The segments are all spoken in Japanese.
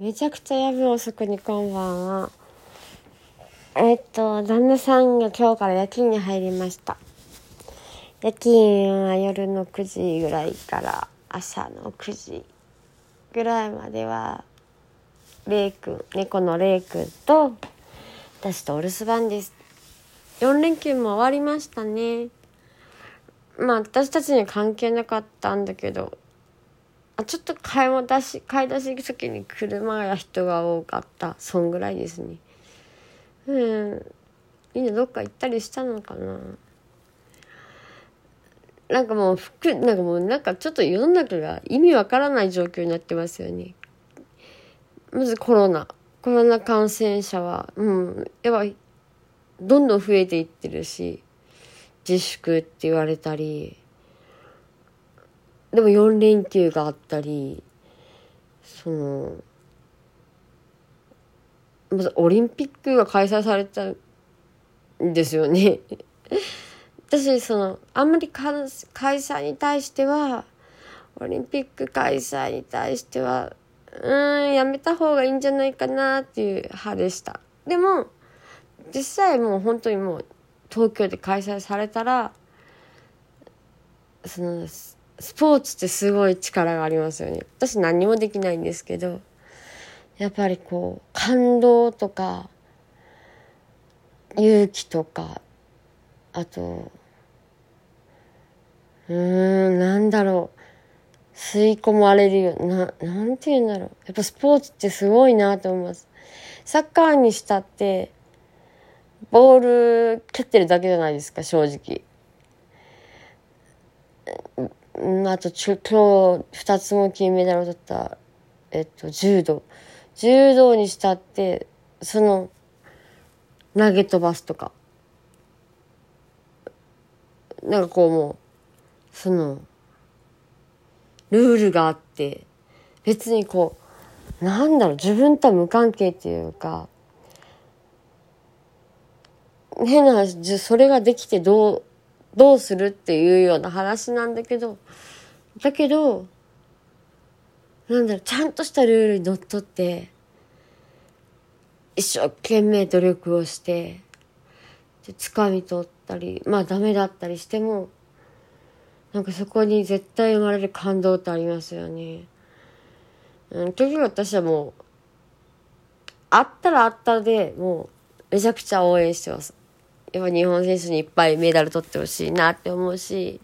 めちゃくちゃ夜遅くにこんばんは。えっと、旦那さんが今日から夜勤に入りました。夜勤は夜の9時ぐらいから朝の9時ぐらいまでは、レイ君、猫のレイ君と、私とお留守番です。4連休も終わりましたね。まあ私たちに関係なかったんだけど、ちょっと買い出し買い出し行く時に車や人が多かった。そんぐらいですね。うん。みんなどっか行ったりしたのかな。なんかもう服なんかもうなんかちょっと世の中が意味わからない状況になってますよね。まずコロナ。コロナ感染者はうん。やっぱどんどん増えていってるし自粛って言われたり。でも4連休があったりそのまずオリンピックが開催されたんですよね。私そのあんまり開催に対してはオリンピック開催に対してはうんやめた方がいいんじゃないかなっていう派でした。でも実際もう本当にもう東京で開催されたらそのスポーツってすごい力がありますよね。私何もできないんですけど、やっぱりこう、感動とか、勇気とか、あと、うーん、なんだろう。吸い込まれるよ。な、なんて言うんだろう。やっぱスポーツってすごいなと思います。サッカーにしたって、ボール蹴ってるだけじゃないですか、正直。んあとちょ今日2つも金メダルを取った、えっと、柔道。柔道にしたってその投げ飛ばすとか。なんかこうもうそのルールがあって別にこうなんだろう自分とは無関係っていうか変な話それができてどうどうするっていうような話なんだけど、だけど、なんだろう、ちゃんとしたルールにのっとって、一生懸命努力をして、で、掴み取ったり、まあダメだったりしても、なんかそこに絶対生まれる感動ってありますよね。うん、時私はもう、あったらあったでもう、めちゃくちゃ応援してます。やっぱ日本選手にいっぱいメダル取ってほしいなって思うし、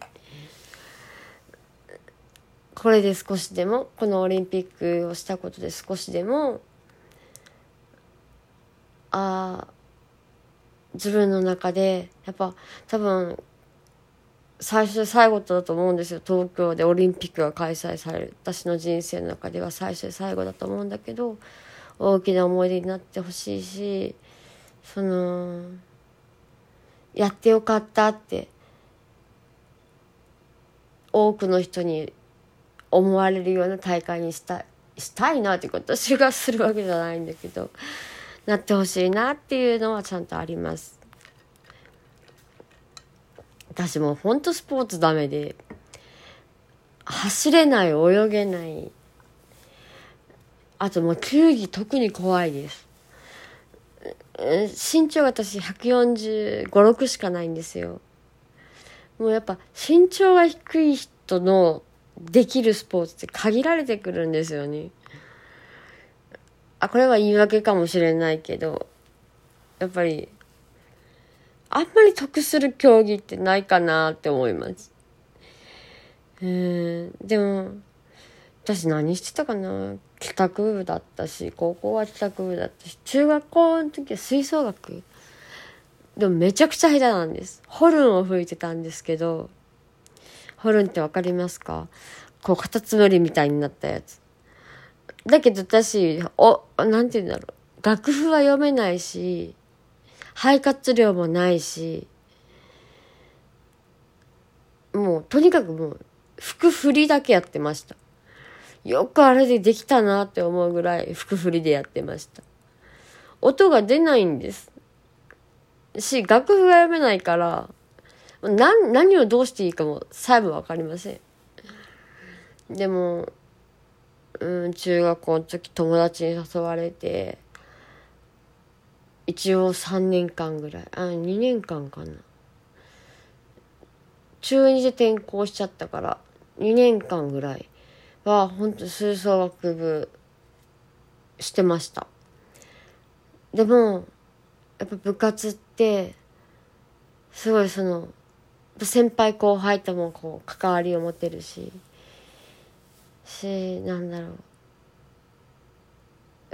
これで少しでも、このオリンピックをしたことで少しでも、ああ、自分の中で、やっぱ多分、最初で最後だと思うんですよ。東京でオリンピックが開催される。私の人生の中では最初で最後だと思うんだけど、大きな思い出になってほしいし、その、やってよかったって多くの人に思われるような大会にしたしたいなって私がするわけじゃないんだけどなってほしいなっていうのはちゃんとあります。私もほんとスポーツダメで走れない泳げない。あともう球技特に怖いです。身長私145、6しかないんですよ。もうやっぱ身長が低い人のできるスポーツって限られてくるんですよね。あ、これは言い訳かもしれないけど、やっぱり、あんまり得する競技ってないかなって思います。うん、でも、私何してたかな？帰宅部だったし高校は帰宅部だったし中学校の時は吹奏楽。でもめちゃくちゃ下手なんです。ホルンを吹いてたんですけどホルンってわかりますか？こうカタツムリみたいになったやつ。だけど私おなんて言うんだろう。楽譜は読めないし肺活量もないしもうとにかくもう服振りだけやってました。よくあれでできたなって思うぐらい服振りでやってました。音が出ないんです。し、楽譜が読めないから、何、何をどうしていいかもさえもわかりません。でも、うん、中学校の時友達に誘われて、一応3年間ぐらい、あ、2年間かな。中2で転校しちゃったから、2年間ぐらいは、本当吹奏楽部してました。でも、やっぱ部活って、すごいその、先輩後輩ともこう関わりを持てるし、し、なんだろう。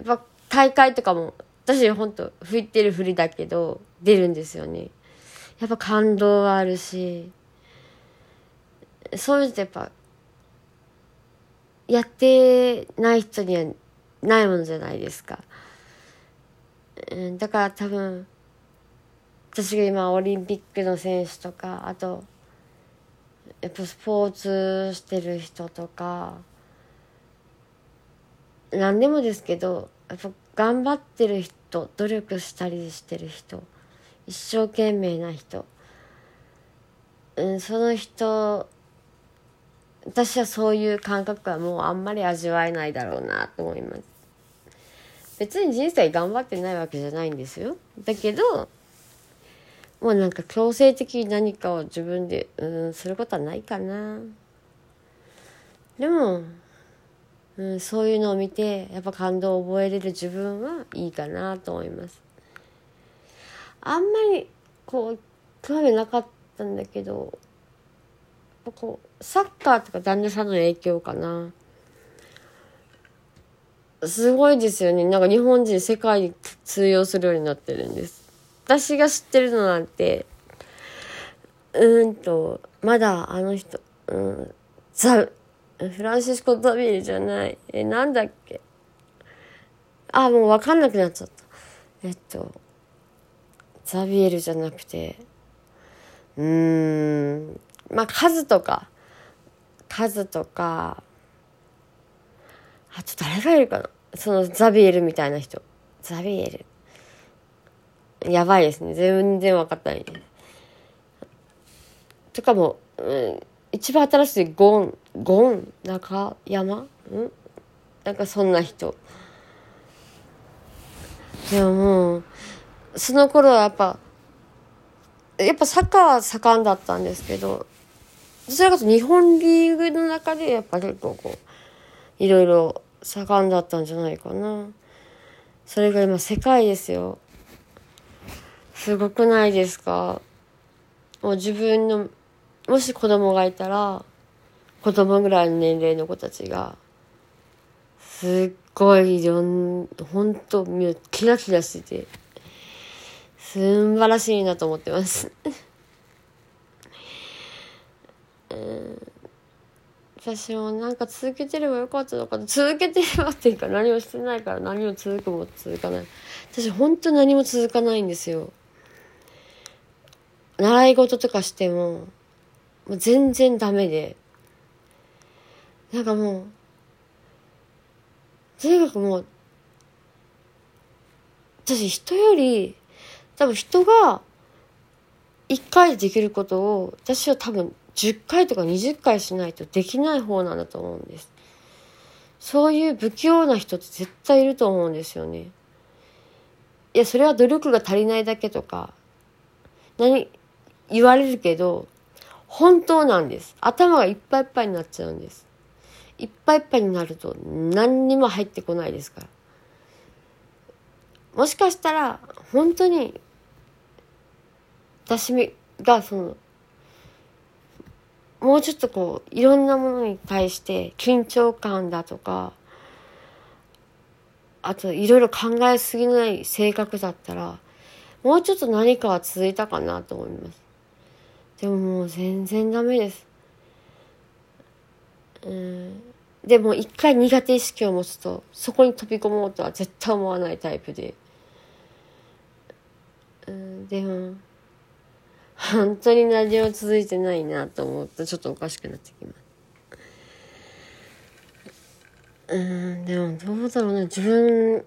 やっぱ大会とかも、私ほんと吹いてるふりだけど、出るんですよね。やっぱ感動があるし、そういうのってやっぱ、やってない人にはないものじゃないですか。うん、だから多分、私が今オリンピックの選手とか、あと、やっぱスポーツしてる人とか、何でもですけどやっぱ頑張ってる人努力したりしてる人一生懸命な人、うん、その人私はそういう感覚はもうあんまり味わえないだろうなと思います。別に人生頑張ってないわけじゃないんですよ。だけどもうなんか強制的に何かを自分でうんすることはないかな。でもうん、そういうのを見てやっぱ感動を覚えれる自分はいいかなと思います。あんまりこう興味なかったんだけどこうサッカーとか旦那さんの影響かなすごいですよねなんか日本人世界に通用するようになってるんです私が知ってるのなんてうーんとまだあの人うんザフランシスコ・ザビエルじゃない。え、なんだっけ。あ、もうわかんなくなっちゃった。えっと、ザビエルじゃなくて、うーん、まあ、数とか、数とか、あと誰がいるかな？そのザビエルみたいな人。ザビエル。やばいですね。全然わかったない。とかも、うん、一番新しいゴン、ゴン中山？うん？なんかそんな人。いやもう、その頃はやっぱ、やっぱサッカーは盛んだったんですけど、どちらかと日本リーグの中でやっぱ結構こう、いろいろ盛んだったんじゃないかな。それが今世界ですよ。すごくないですか？もう自分のもし子供がいたら、子供ぐらいの年齢の子たちが、すっごい、ほんと、キラキラしてて、すんばらしいなと思ってます。私もなんか続けてればよかったのかな。続けてればっていうか何もしてないから何も続くも続かない。私本当何も続かないんですよ。習い事とかしても、もう全然ダメで。なんかもう、とにかくもう、私人より、多分人が1回でできることを、私は多分10回とか20回しないとできない方なんだと思うんです。そういう不器用な人って絶対いると思うんですよね。いや、それは努力が足りないだけとか、何、言われるけど、本当なんです。頭がいっぱいいっぱいになっちゃうんです。いっぱいいっぱいになると何にも入ってこないですから。もしかしたら、本当に、私がその、もうちょっとこう、いろんなものに対して緊張感だとか、あといろいろ考えすぎない性格だったら、もうちょっと何かは続いたかなと思います。でももう全然ダメです。うん。でも一回苦手意識を持つと、そこに飛び込もうとは絶対思わないタイプで。うん、でも、本当に何も続いてないなと思うとちょっとおかしくなってきます。うん、でもどうだろうな。自分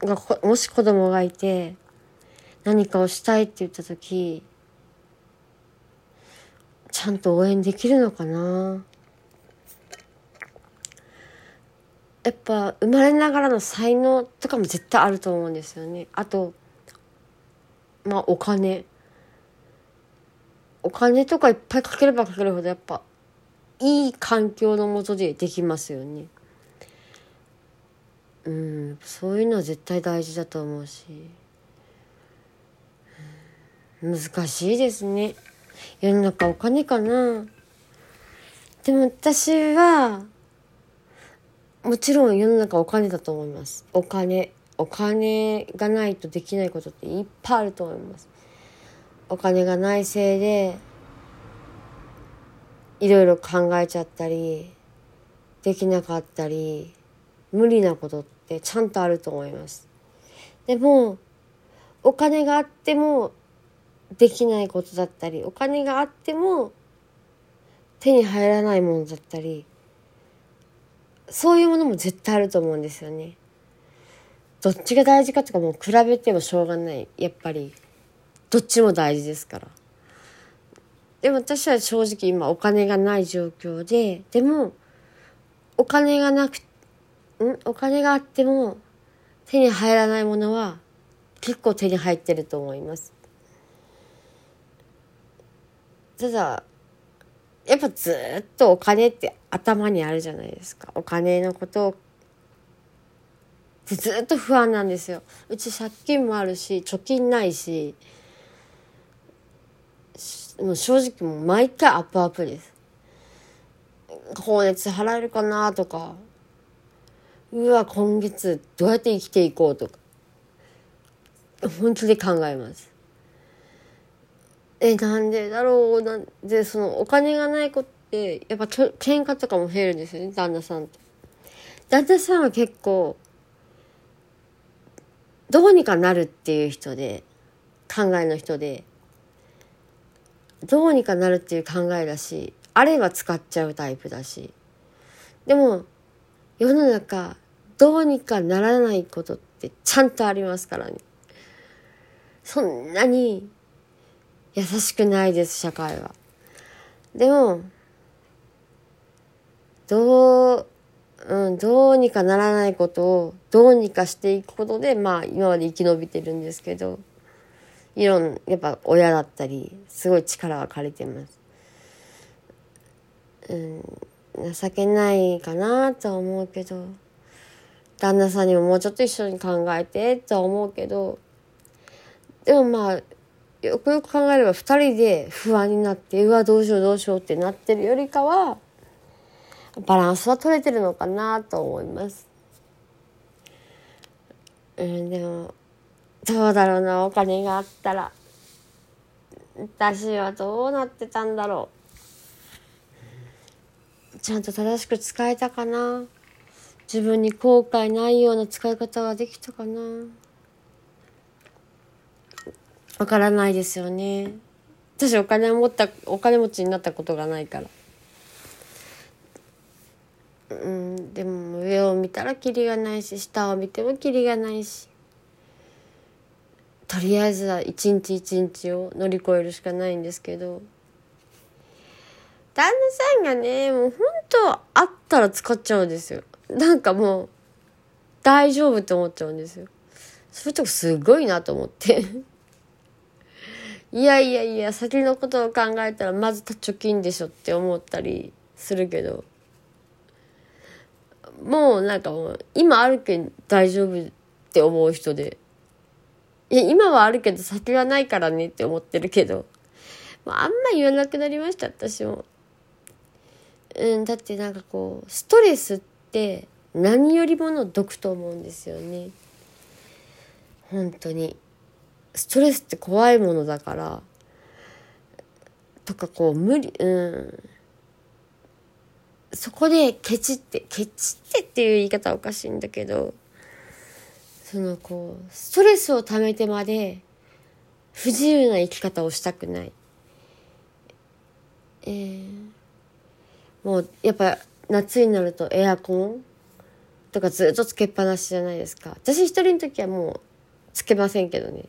がもし子供がいて、何かをしたいって言った時、ちゃんと応援できるのかなやっぱ生まれながらの才能とかも絶対あると思うんですよねあとまあお金お金とかいっぱいかければかけるほどやっぱいい環境のもとでできますよね。うんそういうのは絶対大事だと思うし。難しいですね。世の中お金かな。でも私はもちろん世の中お金だと思います。お金お金がないとできないことっていっぱいあると思います。お金がないせいでいろいろ考えちゃったりできなかったり無理なことってちゃんとあると思います。でもお金があってもできないことだったりお金があっても手に入らないものだったりそういうものも絶対あると思うんですよね。どっちが大事かとかもう比べてもしょうがない。やっぱりどっちも大事ですから。でも私は正直今お金がない状況ででもお金がなくん？お金があっても手に入らないものは結構手に入ってると思います。ただやっぱずっとお金って頭にあるじゃないですか。お金のことをずっと不安なんですよ。うち借金もあるし貯金ないしもう正直もう毎回アップアップです。光熱払えるかなとか。うわ今月どうやって生きていこうとか。本気で考えます。えなんでだろう。なんでそのお金がない子ってやっぱ喧嘩とかも増えるんですよね旦那さんと。旦那さんは結構どうにかなるっていう人で考えの人で。どうにかなるっていう考えだしあれば使っちゃうタイプだし。でも世の中どうにかならないことってちゃんとありますからね。そんなに優しくないです社会は。でもどううん、どうにかならないことをどうにかしていくことでまあ今まで生き延びてるんですけど。いろんやっぱ親だったりすごい力は借りてます。うん、情けないかなとは思うけど旦那さんにももうちょっと一緒に考えてとは思うけどでもまあよくよく考えれば2人で不安になってうわどうしようどうしようってなってるよりかはバランスは取れてるのかなと思います。うん、でもどうだろうなお金があったら。私はどうなってたんだろう。ちゃんと正しく使えたかな。自分に後悔ないような使い方ができたかな。わからないですよね。私お金持ったお金持ちになったことがないから。うんでも上を見たらキリがないし下を見てもキリがないし。とりあえずは一日一日を乗り越えるしかないんですけど旦那さんがねもう本当あったら使っちゃうんですよ。なんかもう大丈夫って思っちゃうんですよ。そういうとこすごいなと思って。いやいやいや先のことを考えたらまず貯金でしょって思ったりするけど。もうなんかもう今あるけん大丈夫って思う人で。いや今はあるけど先はないからねって思ってるけどあんま言わなくなりました私も。うん、だってなんかこうストレスって何よりもの毒と思うんですよね。本当に。ストレスって怖いものだからとかこう無理うんそこでケチってケチってっていう言い方はおかしいんだけどそのこうストレスをためてまで不自由な生き方をしたくない。えー、もうやっぱ夏になるとエアコンとかずっとつけっぱなしじゃないですか。私一人の時はもうつけませんけどね。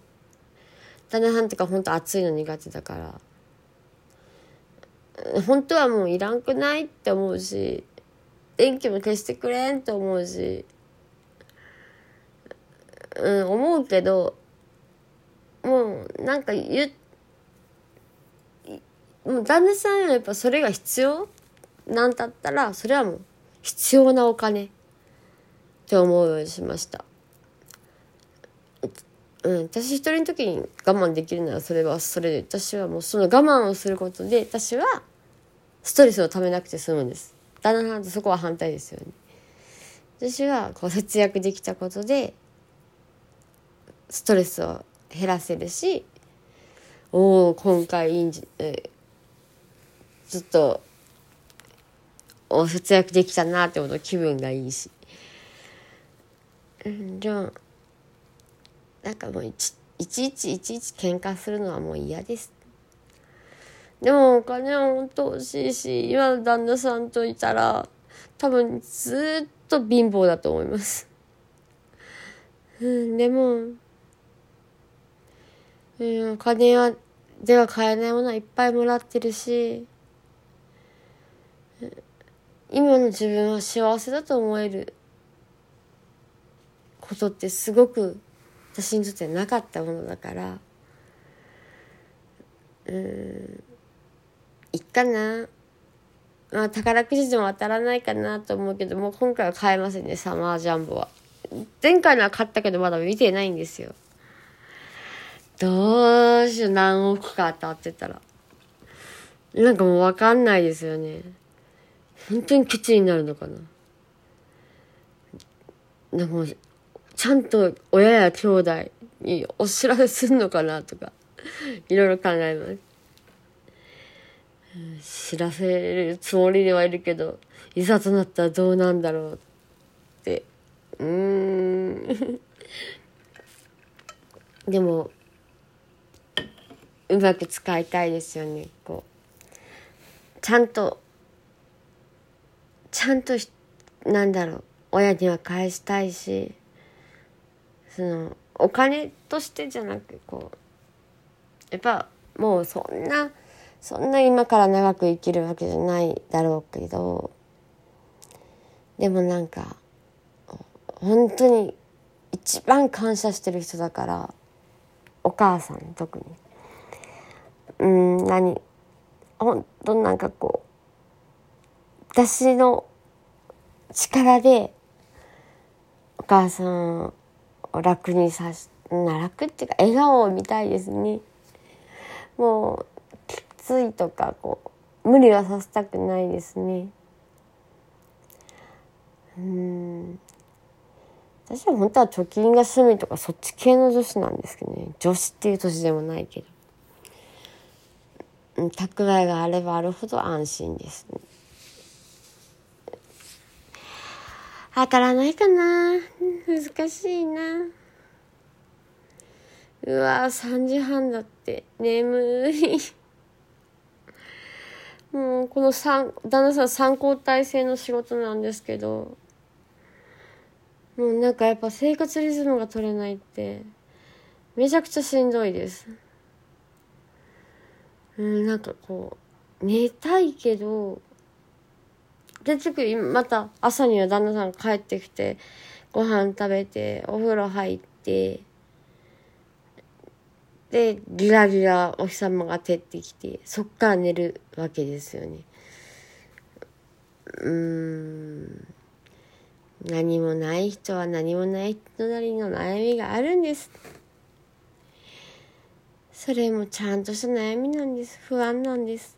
旦那さんとか本当暑いの苦手だから。本当はもういらんくないって思うし電気も消してくれんと思うし。うん思うけどもうなんか言もう旦那さんはやっぱそれが必要？なんだったらそれはもう必要なお金って思うようにしました。うん、私一人の時に我慢できるならそれはそれで私はもうその我慢をすることで私はストレスをためなくて済むんです。旦那さんとそこは反対ですよね。私はこう節約できたことでストレスを減らせるしおお今回いいんじ、えずっとお節約できたなってこと気分がいいし、うん、じゃあなんかもういちいちいちいちいち喧嘩するのはもう嫌です。でもお金は本当欲しいし今の旦那さんといたら多分ずっと貧乏だと思います。うんでも、うん、お金はでは買えないものはいっぱいもらってるし今の自分は幸せだと思えることってすごく私にとってなかったものだからうんいっかな。まあ宝くじでも当たらないかなと思うけどもう今回は買えませんねサマージャンボは。前回のは買ったけどまだ見てないんですよ。どうしよう何億か当たってたら。なんかもう分かんないですよね。本当にケチになるのかな。でもちゃんと親や兄弟にお知らせするのかなとかいろいろ考えます。知らせるつもりではいるけどいざとなったらどうなんだろうって。うーん。でもうまく使いたいですよね。こう。ちゃんとちゃんとなんだろう。親には返したいしそのお金としてじゃなくこう。やっぱもうそんなそんな今から長く生きるわけじゃないだろうけどでもなんか本当に一番感謝してる人だからお母さん特に。うん何？本当なんかこう私の力でお母さんを楽にさし楽っていうか笑顔を見たいですね。もうきついとかこう無理はさせたくないですね。うん。私は本当は貯金が趣味とかそっち系の女子なんですけどね。女子っていう年でもないけど。蓄えがあればあるほど安心ですね。当たらないかな。難しいな。うわ3時半だって。眠い。もうこの旦那さん参考体制の仕事なんですけど。もうなんかやっぱ生活リズムが取れないってめちゃくちゃしんどいです。うんなんかこう寝たいけど結局また朝には旦那さん帰ってきてご飯食べてお風呂入ってでギラギラお日様が照ってきてそっから寝るわけですよね。うん。何もない人は何もない人なりの悩みがあるんです。それもちゃんとした悩みなんです。不安なんです。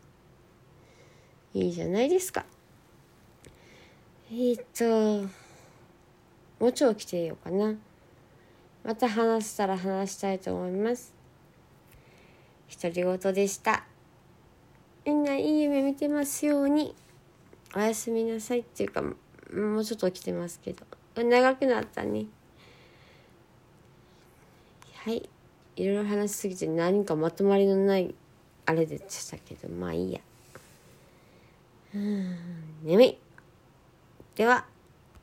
いいじゃないですか。えー、っともうちょい起きてようかな。また話したら話したいと思います。独り言でした。みんないい夢見てますように。おやすみなさいっていうかもうちょっと起きてますけど。長くなったね。はい。いろいろ話しすぎて何かまとまりのないあれでしたけどまあいいや。うん。眠い。では